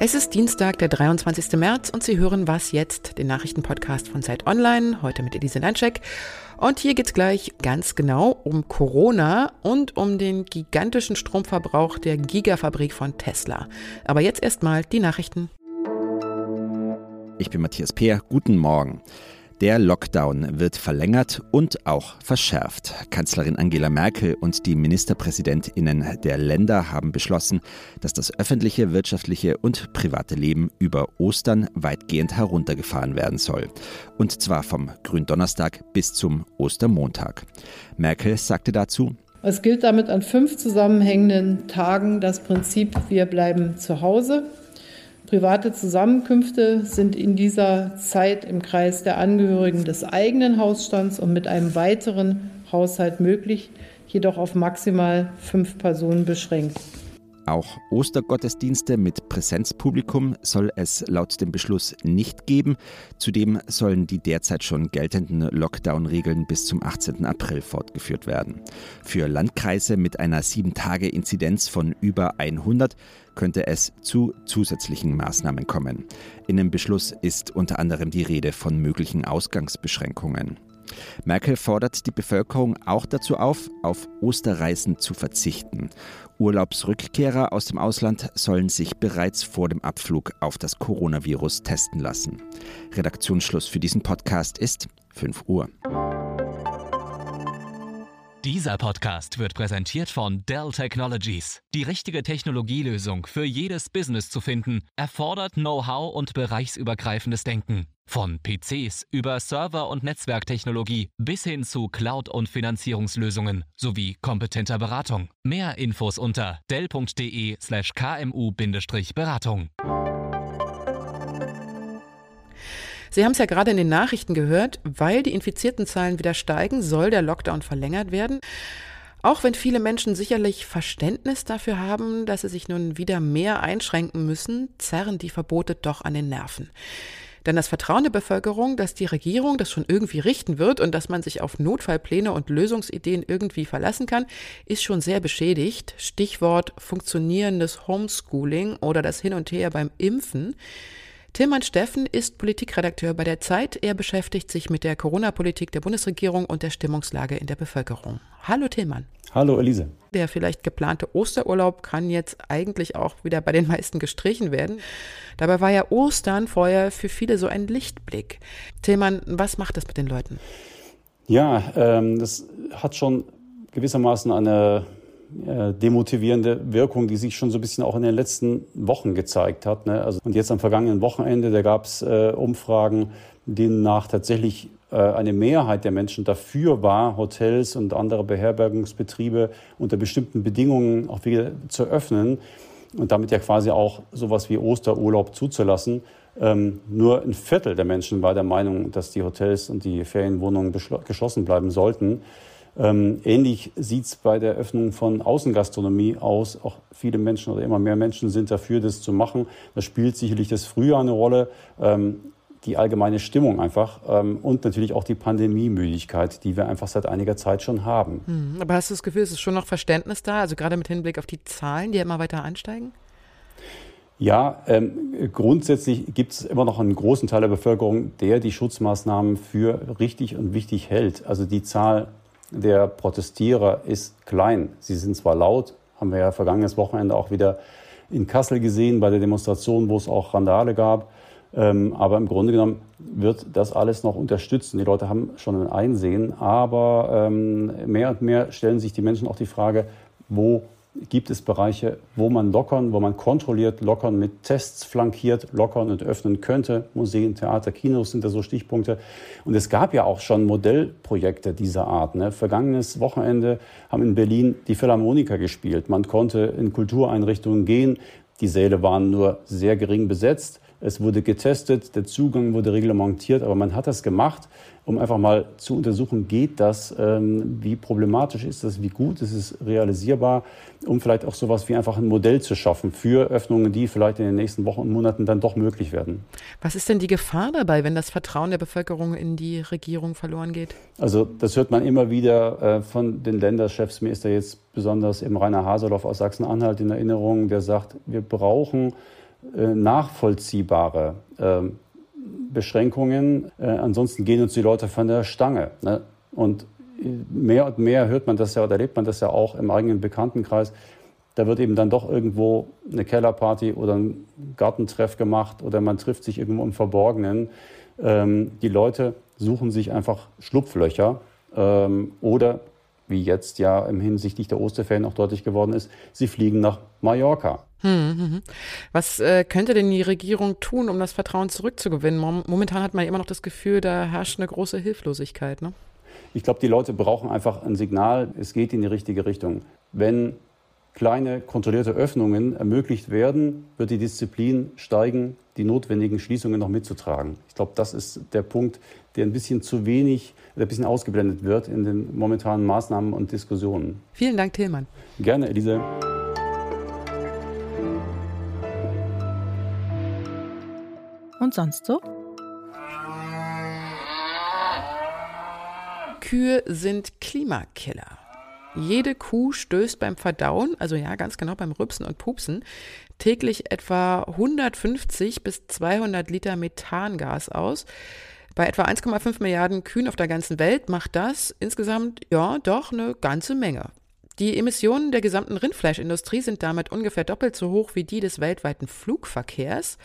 Es ist Dienstag, der 23. März und Sie hören Was jetzt, den Nachrichtenpodcast von Zeit Online, heute mit Elise Landscheck. Und hier geht es gleich ganz genau um Corona und um den gigantischen Stromverbrauch der Gigafabrik von Tesla. Aber jetzt erstmal die Nachrichten. Ich bin Matthias Peer, guten Morgen. Der Lockdown wird verlängert und auch verschärft. Kanzlerin Angela Merkel und die Ministerpräsidentinnen der Länder haben beschlossen, dass das öffentliche, wirtschaftliche und private Leben über Ostern weitgehend heruntergefahren werden soll. Und zwar vom Gründonnerstag bis zum Ostermontag. Merkel sagte dazu, es gilt damit an fünf zusammenhängenden Tagen das Prinzip, wir bleiben zu Hause. Private Zusammenkünfte sind in dieser Zeit im Kreis der Angehörigen des eigenen Hausstands und mit einem weiteren Haushalt möglich, jedoch auf maximal fünf Personen beschränkt. Auch Ostergottesdienste mit Präsenzpublikum soll es laut dem Beschluss nicht geben. Zudem sollen die derzeit schon geltenden Lockdown-Regeln bis zum 18. April fortgeführt werden. Für Landkreise mit einer 7-Tage-Inzidenz von über 100 könnte es zu zusätzlichen Maßnahmen kommen. In dem Beschluss ist unter anderem die Rede von möglichen Ausgangsbeschränkungen. Merkel fordert die Bevölkerung auch dazu auf, auf Osterreisen zu verzichten. Urlaubsrückkehrer aus dem Ausland sollen sich bereits vor dem Abflug auf das Coronavirus testen lassen. Redaktionsschluss für diesen Podcast ist 5 Uhr. Dieser Podcast wird präsentiert von Dell Technologies. Die richtige Technologielösung für jedes Business zu finden, erfordert Know-how und bereichsübergreifendes Denken. Von PCs über Server- und Netzwerktechnologie bis hin zu Cloud- und Finanzierungslösungen sowie kompetenter Beratung. Mehr Infos unter dell.de/slash Sie haben es ja gerade in den Nachrichten gehört, weil die infizierten Zahlen wieder steigen, soll der Lockdown verlängert werden. Auch wenn viele Menschen sicherlich Verständnis dafür haben, dass sie sich nun wieder mehr einschränken müssen, zerren die Verbote doch an den Nerven. Denn das Vertrauen der Bevölkerung, dass die Regierung das schon irgendwie richten wird und dass man sich auf Notfallpläne und Lösungsideen irgendwie verlassen kann, ist schon sehr beschädigt. Stichwort funktionierendes Homeschooling oder das Hin und Her beim Impfen. Tilman Steffen ist Politikredakteur bei der Zeit. Er beschäftigt sich mit der Corona-Politik der Bundesregierung und der Stimmungslage in der Bevölkerung. Hallo Tilman. Hallo Elise. Der vielleicht geplante Osterurlaub kann jetzt eigentlich auch wieder bei den meisten gestrichen werden. Dabei war ja Ostern vorher für viele so ein Lichtblick. Tillmann, was macht das mit den Leuten? Ja, ähm, das hat schon gewissermaßen eine äh, demotivierende Wirkung, die sich schon so ein bisschen auch in den letzten Wochen gezeigt hat. Ne? Also, und jetzt am vergangenen Wochenende, da gab es äh, Umfragen, denen nach tatsächlich äh, eine Mehrheit der Menschen dafür war, Hotels und andere Beherbergungsbetriebe unter bestimmten Bedingungen auch wieder zu öffnen und damit ja quasi auch sowas wie Osterurlaub zuzulassen. Ähm, nur ein Viertel der Menschen war der Meinung, dass die Hotels und die Ferienwohnungen geschlossen bleiben sollten. Ähm, ähnlich sieht es bei der Öffnung von Außengastronomie aus. Auch viele Menschen oder immer mehr Menschen sind dafür, das zu machen. Da spielt sicherlich das Frühjahr eine Rolle. Ähm, die allgemeine Stimmung einfach ähm, und natürlich auch die Pandemiemüdigkeit, die wir einfach seit einiger Zeit schon haben. Hm, aber hast du das Gefühl, es ist schon noch Verständnis da, also gerade mit Hinblick auf die Zahlen, die ja immer weiter ansteigen? Ja, ähm, grundsätzlich gibt es immer noch einen großen Teil der Bevölkerung, der die Schutzmaßnahmen für richtig und wichtig hält. Also die Zahl der Protestierer ist klein. Sie sind zwar laut, haben wir ja vergangenes Wochenende auch wieder in Kassel gesehen bei der Demonstration, wo es auch Randale gab. Ähm, aber im Grunde genommen wird das alles noch unterstützt. Und die Leute haben schon ein Einsehen. Aber ähm, mehr und mehr stellen sich die Menschen auch die Frage, wo gibt es Bereiche, wo man lockern, wo man kontrolliert lockern, mit Tests flankiert lockern und öffnen könnte. Museen, Theater, Kinos sind da so Stichpunkte. Und es gab ja auch schon Modellprojekte dieser Art. Ne? Vergangenes Wochenende haben in Berlin die Philharmoniker gespielt. Man konnte in Kultureinrichtungen gehen. Die Säle waren nur sehr gering besetzt. Es wurde getestet, der Zugang wurde reglementiert, aber man hat das gemacht, um einfach mal zu untersuchen, geht das, ähm, wie problematisch ist das, wie gut ist es realisierbar, um vielleicht auch sowas wie einfach ein Modell zu schaffen für Öffnungen, die vielleicht in den nächsten Wochen und Monaten dann doch möglich werden. Was ist denn die Gefahr dabei, wenn das Vertrauen der Bevölkerung in die Regierung verloren geht? Also das hört man immer wieder äh, von den Länderchefs. Mir ist da jetzt besonders im Rainer Haseloff aus Sachsen-Anhalt in Erinnerung, der sagt, wir brauchen nachvollziehbare äh, Beschränkungen. Äh, ansonsten gehen uns die Leute von der Stange. Ne? Und mehr und mehr hört man das ja oder erlebt man das ja auch im eigenen Bekanntenkreis. Da wird eben dann doch irgendwo eine Kellerparty oder ein Gartentreff gemacht oder man trifft sich irgendwo im Verborgenen. Ähm, die Leute suchen sich einfach Schlupflöcher ähm, oder wie jetzt ja im hinsichtlich der Osterferien auch deutlich geworden ist, sie fliegen nach Mallorca. Hm, hm, hm. Was äh, könnte denn die Regierung tun, um das Vertrauen zurückzugewinnen? Momentan hat man immer noch das Gefühl, da herrscht eine große Hilflosigkeit. Ne? Ich glaube, die Leute brauchen einfach ein Signal, es geht in die richtige Richtung. Wenn kleine kontrollierte Öffnungen ermöglicht werden, wird die Disziplin steigen, die notwendigen Schließungen noch mitzutragen. Ich glaube, das ist der Punkt, der ein bisschen zu wenig, ein bisschen ausgeblendet wird in den momentanen Maßnahmen und Diskussionen. Vielen Dank, Tillmann. Gerne, Elise. Und sonst so? Kühe sind Klimakiller. Jede Kuh stößt beim Verdauen, also ja, ganz genau beim Rübsen und Pupsen, täglich etwa 150 bis 200 Liter Methangas aus. Bei etwa 1,5 Milliarden Kühen auf der ganzen Welt macht das insgesamt ja doch eine ganze Menge. Die Emissionen der gesamten Rindfleischindustrie sind damit ungefähr doppelt so hoch wie die des weltweiten Flugverkehrs.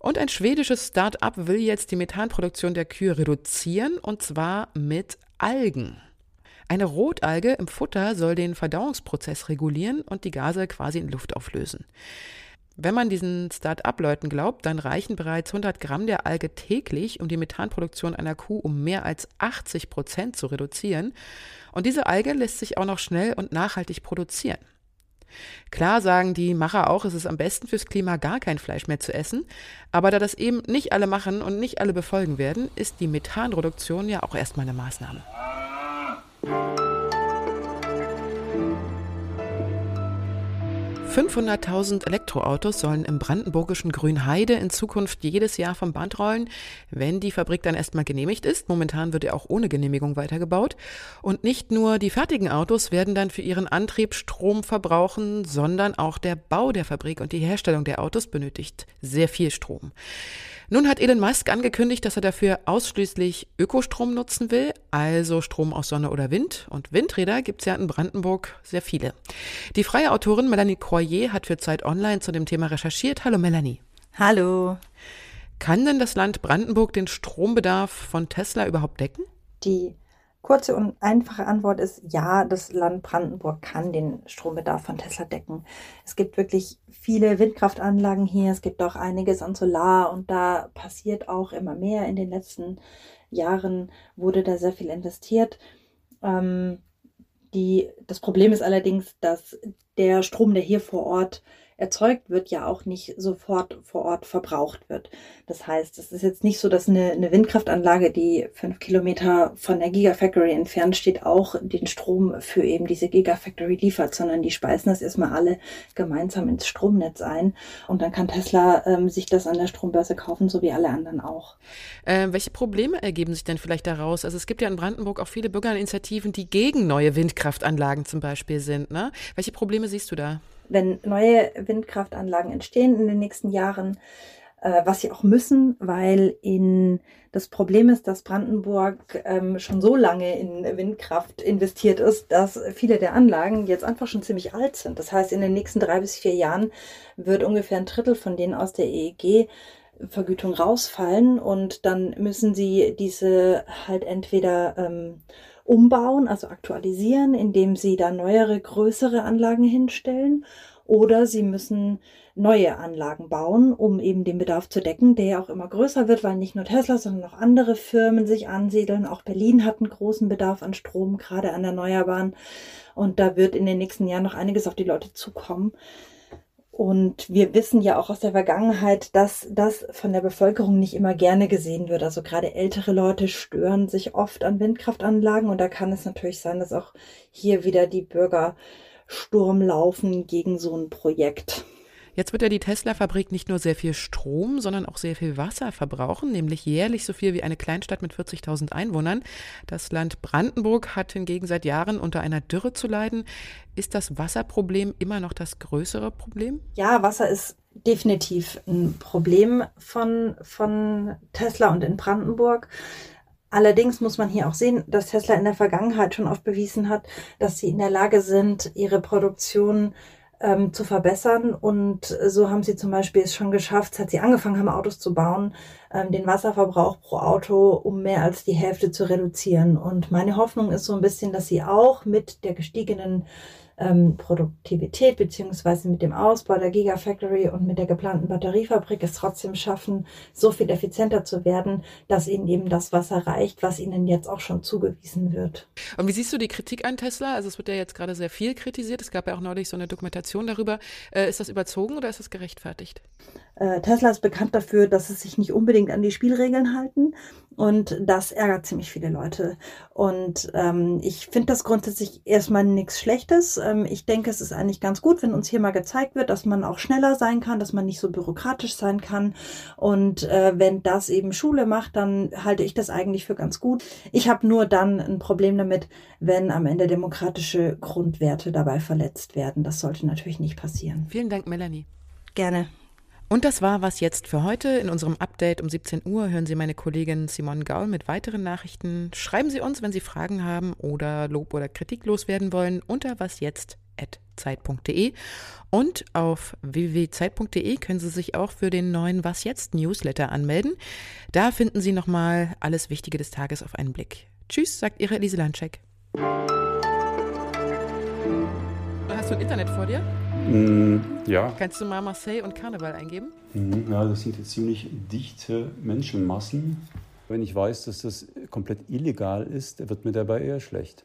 Und ein schwedisches Start-up will jetzt die Methanproduktion der Kühe reduzieren, und zwar mit Algen. Eine Rotalge im Futter soll den Verdauungsprozess regulieren und die Gase quasi in Luft auflösen. Wenn man diesen Start-up-Leuten glaubt, dann reichen bereits 100 Gramm der Alge täglich, um die Methanproduktion einer Kuh um mehr als 80 Prozent zu reduzieren. Und diese Alge lässt sich auch noch schnell und nachhaltig produzieren. Klar sagen die Macher auch, es ist am besten fürs Klima gar kein Fleisch mehr zu essen, aber da das eben nicht alle machen und nicht alle befolgen werden, ist die Methanreduktion ja auch erstmal eine Maßnahme. 500.000 Elektroautos sollen im brandenburgischen Grünheide in Zukunft jedes Jahr vom Band rollen, wenn die Fabrik dann erstmal genehmigt ist. Momentan wird er auch ohne Genehmigung weitergebaut. Und nicht nur die fertigen Autos werden dann für ihren Antrieb Strom verbrauchen, sondern auch der Bau der Fabrik und die Herstellung der Autos benötigt sehr viel Strom. Nun hat Elon Musk angekündigt, dass er dafür ausschließlich Ökostrom nutzen will, also Strom aus Sonne oder Wind. Und Windräder gibt es ja in Brandenburg sehr viele. Die freie Autorin Melanie Croyer hat für Zeit Online zu dem Thema recherchiert. Hallo Melanie. Hallo. Kann denn das Land Brandenburg den Strombedarf von Tesla überhaupt decken? Die Kurze und einfache Antwort ist ja, das Land Brandenburg kann den Strombedarf von Tesla decken. Es gibt wirklich viele Windkraftanlagen hier, es gibt auch einiges an Solar und da passiert auch immer mehr. In den letzten Jahren wurde da sehr viel investiert. Ähm, die, das Problem ist allerdings, dass der Strom, der hier vor Ort erzeugt wird, ja auch nicht sofort vor Ort verbraucht wird. Das heißt, es ist jetzt nicht so, dass eine, eine Windkraftanlage, die fünf Kilometer von der Gigafactory entfernt steht, auch den Strom für eben diese Gigafactory liefert, sondern die speisen das erstmal alle gemeinsam ins Stromnetz ein. Und dann kann Tesla ähm, sich das an der Strombörse kaufen, so wie alle anderen auch. Äh, welche Probleme ergeben sich denn vielleicht daraus? Also es gibt ja in Brandenburg auch viele Bürgerinitiativen, die gegen neue Windkraftanlagen zum Beispiel sind. Ne? Welche Probleme siehst du da? Wenn neue Windkraftanlagen entstehen in den nächsten Jahren, äh, was sie auch müssen, weil in das Problem ist, dass Brandenburg ähm, schon so lange in Windkraft investiert ist, dass viele der Anlagen jetzt einfach schon ziemlich alt sind. Das heißt, in den nächsten drei bis vier Jahren wird ungefähr ein Drittel von denen aus der EEG Vergütung rausfallen und dann müssen sie diese halt entweder ähm, umbauen, also aktualisieren, indem sie da neuere, größere Anlagen hinstellen. Oder sie müssen neue Anlagen bauen, um eben den Bedarf zu decken, der ja auch immer größer wird, weil nicht nur Tesla, sondern auch andere Firmen sich ansiedeln. Auch Berlin hat einen großen Bedarf an Strom, gerade an Erneuerbaren. Und da wird in den nächsten Jahren noch einiges auf die Leute zukommen. Und wir wissen ja auch aus der Vergangenheit, dass das von der Bevölkerung nicht immer gerne gesehen wird. Also gerade ältere Leute stören sich oft an Windkraftanlagen und da kann es natürlich sein, dass auch hier wieder die Bürger Sturm laufen gegen so ein Projekt. Jetzt wird ja die Tesla-Fabrik nicht nur sehr viel Strom, sondern auch sehr viel Wasser verbrauchen, nämlich jährlich so viel wie eine Kleinstadt mit 40.000 Einwohnern. Das Land Brandenburg hat hingegen seit Jahren unter einer Dürre zu leiden. Ist das Wasserproblem immer noch das größere Problem? Ja, Wasser ist definitiv ein Problem von, von Tesla und in Brandenburg. Allerdings muss man hier auch sehen, dass Tesla in der Vergangenheit schon oft bewiesen hat, dass sie in der Lage sind, ihre Produktion ähm, zu verbessern. Und so haben sie zum Beispiel es schon geschafft, seit sie angefangen haben, Autos zu bauen, ähm, den Wasserverbrauch pro Auto um mehr als die Hälfte zu reduzieren. Und meine Hoffnung ist so ein bisschen, dass sie auch mit der gestiegenen ähm, Produktivität beziehungsweise mit dem Ausbau der Gigafactory und mit der geplanten Batteriefabrik es trotzdem schaffen, so viel effizienter zu werden, dass ihnen eben das Wasser reicht, was ihnen jetzt auch schon zugewiesen wird. Und wie siehst du die Kritik an Tesla? Also es wird ja jetzt gerade sehr viel kritisiert. Es gab ja auch neulich so eine Dokumentation darüber. Äh, ist das überzogen oder ist das gerechtfertigt? Äh, Tesla ist bekannt dafür, dass sie sich nicht unbedingt an die Spielregeln halten. Und das ärgert ziemlich viele Leute. Und ähm, ich finde das grundsätzlich erstmal nichts Schlechtes. Ähm, ich denke, es ist eigentlich ganz gut, wenn uns hier mal gezeigt wird, dass man auch schneller sein kann, dass man nicht so bürokratisch sein kann. Und äh, wenn das eben Schule macht, dann halte ich das eigentlich für ganz gut. Ich habe nur dann ein Problem damit, wenn am Ende demokratische Grundwerte dabei verletzt werden. Das sollte natürlich nicht passieren. Vielen Dank, Melanie. Gerne. Und das war was jetzt für heute. In unserem Update um 17 Uhr hören Sie meine Kollegin Simone Gaul mit weiteren Nachrichten. Schreiben Sie uns, wenn Sie Fragen haben oder Lob oder Kritik loswerden wollen, unter wasjetzt.zeit.de. Und auf www.zeit.de können Sie sich auch für den neuen Was Jetzt Newsletter anmelden. Da finden Sie nochmal alles Wichtige des Tages auf einen Blick. Tschüss, sagt Ihre Elise Landscheck. Hast du ein Internet vor dir? Mm, ja. Kannst du mal Marseille und Karneval eingeben? Mhm, ja, das sind jetzt ziemlich dichte Menschenmassen. Wenn ich weiß, dass das komplett illegal ist, wird mir dabei eher schlecht.